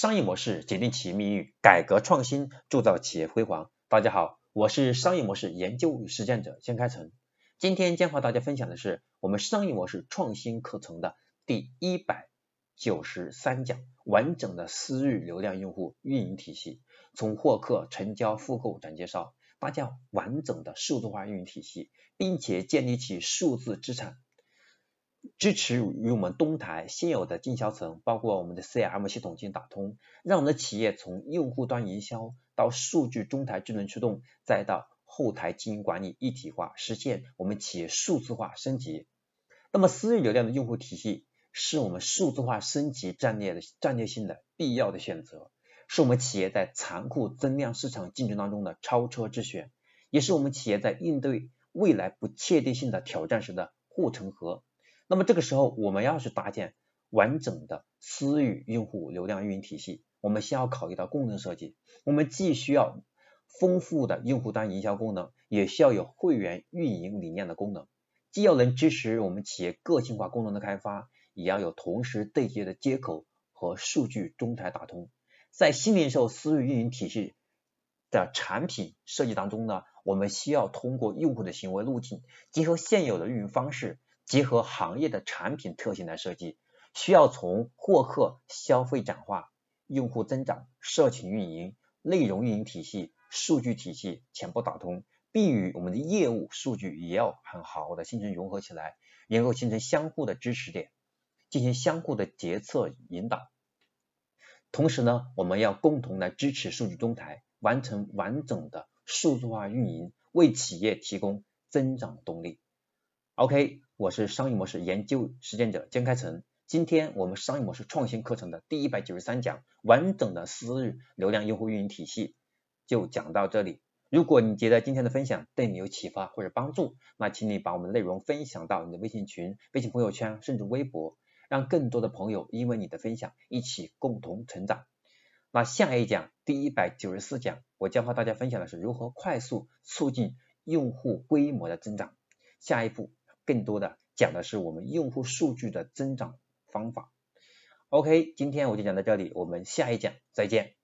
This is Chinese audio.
商业模式决定企业命运，改革创新铸造企业辉煌。大家好，我是商业模式研究与实践者江开成。今天将和大家分享的是我们商业模式创新课程的第一百九十三讲：完整的私域流量用户运营体系，从获客、成交、复购转介绍，搭建完整的数字化运营体系，并且建立起数字资产。支持与我们东台现有的经销层，包括我们的 CRM 系统进行打通，让我们的企业从用户端营销到数据中台智能驱动，再到后台经营管理一体化，实现我们企业数字化升级。那么私域流量的用户体系是我们数字化升级战略的战略性的必要的选择，是我们企业在残酷增量市场竞争当中的超车之选，也是我们企业在应对未来不确定性的挑战时的护城河。那么这个时候，我们要是搭建完整的私域用户流量运营体系，我们先要考虑到功能设计。我们既需要丰富的用户端营销功能，也需要有会员运营理念的功能。既要能支持我们企业个性化功能的开发，也要有同时对接的接口和数据中台打通。在新零售私域运营体系的产品设计当中呢，我们需要通过用户的行为路径，结合现有的运营方式。结合行业的产品特性来设计，需要从获客、消费转化、用户增长、社群运营、内容运营体系、数据体系全部打通，并与我们的业务数据也要很好的形成融合起来，然后形成相互的支持点，进行相互的决策引导。同时呢，我们要共同来支持数据中台，完成完整的数字化运营，为企业提供增长动力。OK。我是商业模式研究实践者江开成，今天我们商业模式创新课程的第一百九十三讲，完整的私域流量用户运营体系就讲到这里。如果你觉得今天的分享对你有启发或者帮助，那请你把我们的内容分享到你的微信群、微信朋友圈，甚至微博，让更多的朋友因为你的分享一起共同成长。那下一讲第一百九十四讲，我将和大家分享的是如何快速促进用户规模的增长。下一步。更多的讲的是我们用户数据的增长方法。OK，今天我就讲到这里，我们下一讲再见。